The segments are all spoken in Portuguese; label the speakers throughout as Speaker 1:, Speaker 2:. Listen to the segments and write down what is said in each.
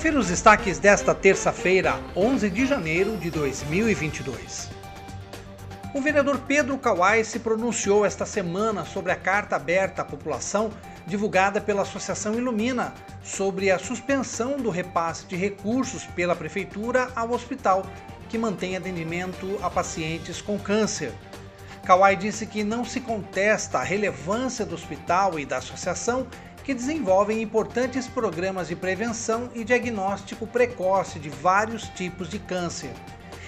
Speaker 1: Confira os destaques desta terça-feira, 11 de janeiro de 2022. O vereador Pedro Kawai se pronunciou esta semana sobre a carta aberta à população divulgada pela Associação Ilumina sobre a suspensão do repasse de recursos pela prefeitura ao hospital que mantém atendimento a pacientes com câncer. Kawai disse que não se contesta a relevância do hospital e da associação que desenvolvem importantes programas de prevenção e diagnóstico precoce de vários tipos de câncer.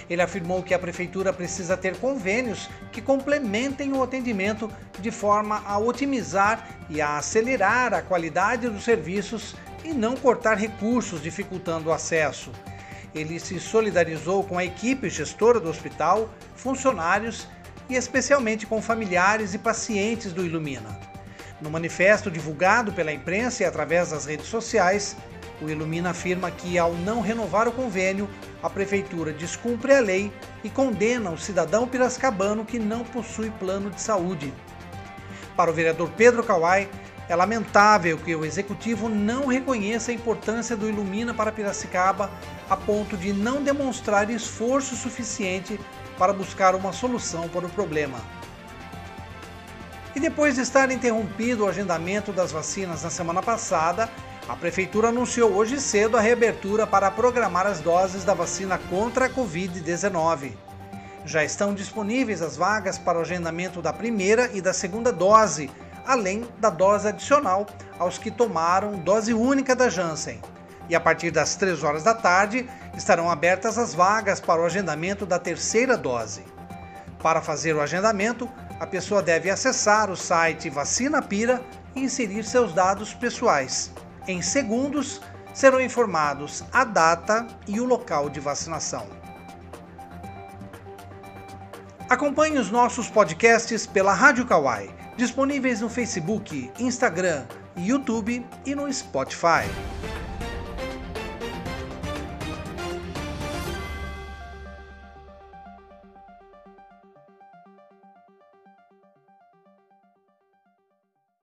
Speaker 1: Ele afirmou que a prefeitura precisa ter convênios que complementem o atendimento de forma a otimizar e a acelerar a qualidade dos serviços e não cortar recursos dificultando o acesso. Ele se solidarizou com a equipe gestora do hospital, funcionários e especialmente com familiares e pacientes do Ilumina. No manifesto divulgado pela imprensa e através das redes sociais, o Ilumina afirma que, ao não renovar o convênio, a Prefeitura descumpre a lei e condena o cidadão piracicabano que não possui plano de saúde. Para o vereador Pedro Kawai, é lamentável que o Executivo não reconheça a importância do Ilumina para Piracicaba a ponto de não demonstrar esforço suficiente para buscar uma solução para o problema. E depois de estar interrompido o agendamento das vacinas na semana passada, a Prefeitura anunciou hoje cedo a reabertura para programar as doses da vacina contra a Covid-19. Já estão disponíveis as vagas para o agendamento da primeira e da segunda dose, além da dose adicional aos que tomaram dose única da Janssen. E a partir das 3 horas da tarde estarão abertas as vagas para o agendamento da terceira dose. Para fazer o agendamento, a pessoa deve acessar o site Vacina Pira e inserir seus dados pessoais. Em segundos, serão informados a data e o local de vacinação. Acompanhe os nossos podcasts pela Rádio Kawai, disponíveis no Facebook, Instagram, YouTube e no Spotify.